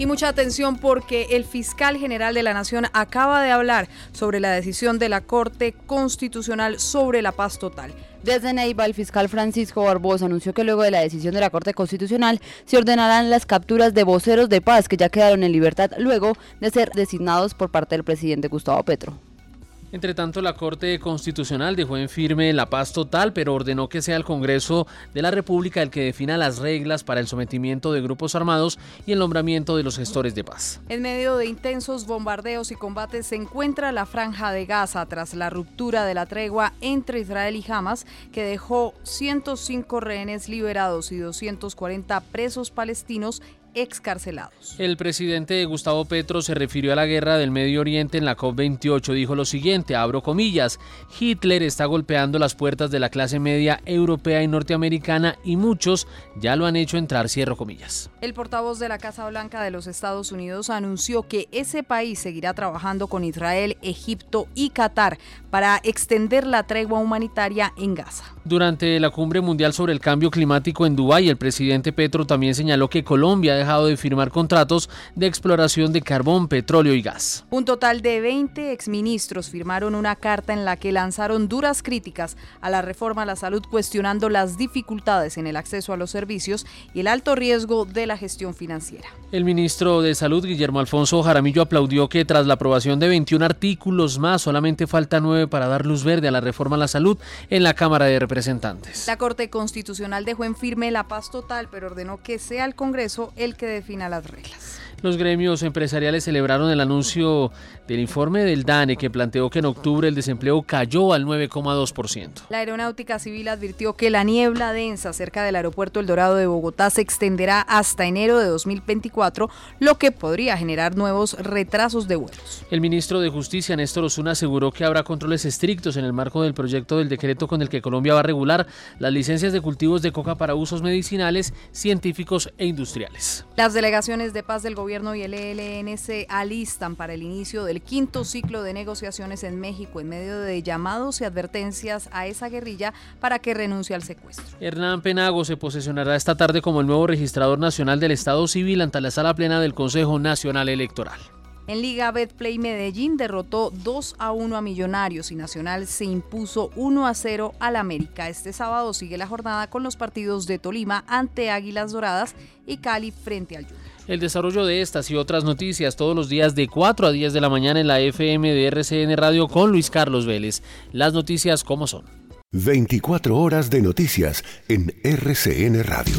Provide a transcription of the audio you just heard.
Y mucha atención porque el fiscal general de la Nación acaba de hablar sobre la decisión de la Corte Constitucional sobre la paz total. Desde Neiva, el fiscal Francisco Barbosa anunció que luego de la decisión de la Corte Constitucional se ordenarán las capturas de voceros de paz que ya quedaron en libertad luego de ser designados por parte del presidente Gustavo Petro. Entre tanto, la Corte Constitucional dejó en firme la paz total, pero ordenó que sea el Congreso de la República el que defina las reglas para el sometimiento de grupos armados y el nombramiento de los gestores de paz. En medio de intensos bombardeos y combates se encuentra la franja de Gaza tras la ruptura de la tregua entre Israel y Hamas, que dejó 105 rehenes liberados y 240 presos palestinos excarcelados. El presidente Gustavo Petro se refirió a la guerra del Medio Oriente en la COP28. Dijo lo siguiente, abro comillas, Hitler está golpeando las puertas de la clase media europea y norteamericana y muchos ya lo han hecho entrar, cierro comillas. El portavoz de la Casa Blanca de los Estados Unidos anunció que ese país seguirá trabajando con Israel, Egipto y Qatar para extender la tregua humanitaria en Gaza. Durante la cumbre mundial sobre el cambio climático en Dubái, el presidente Petro también señaló que Colombia dejado de firmar contratos de exploración de carbón, petróleo y gas. Un total de 20 exministros firmaron una carta en la que lanzaron duras críticas a la reforma a la salud cuestionando las dificultades en el acceso a los servicios y el alto riesgo de la gestión financiera. El ministro de Salud, Guillermo Alfonso Jaramillo, aplaudió que tras la aprobación de 21 artículos más, solamente falta 9 para dar luz verde a la reforma a la salud en la Cámara de Representantes. La Corte Constitucional dejó en firme la paz total, pero ordenó que sea el Congreso el que defina las reglas. Los gremios empresariales celebraron el anuncio del informe del DANE que planteó que en octubre el desempleo cayó al 9,2%. La Aeronáutica Civil advirtió que la niebla densa cerca del aeropuerto El Dorado de Bogotá se extenderá hasta enero de 2024, lo que podría generar nuevos retrasos de vuelos. El ministro de Justicia, Néstor Osuna, aseguró que habrá controles estrictos en el marco del proyecto del decreto con el que Colombia va a regular las licencias de cultivos de coca para usos medicinales, científicos e industriales. Las delegaciones de paz del gobierno y el ELN se alistan para el inicio del quinto ciclo de negociaciones en México en medio de llamados y advertencias a esa guerrilla para que renuncie al secuestro. Hernán Penago se posesionará esta tarde como el nuevo registrador nacional del Estado Civil ante la sala plena del Consejo Nacional Electoral. En Liga Betplay Medellín derrotó 2 a 1 a Millonarios y Nacional se impuso 1 a 0 al América. Este sábado sigue la jornada con los partidos de Tolima ante Águilas Doradas y Cali frente al Junior. El desarrollo de estas y otras noticias todos los días de 4 a 10 de la mañana en la FM de RCN Radio con Luis Carlos Vélez. Las noticias como son. 24 horas de noticias en RCN Radio.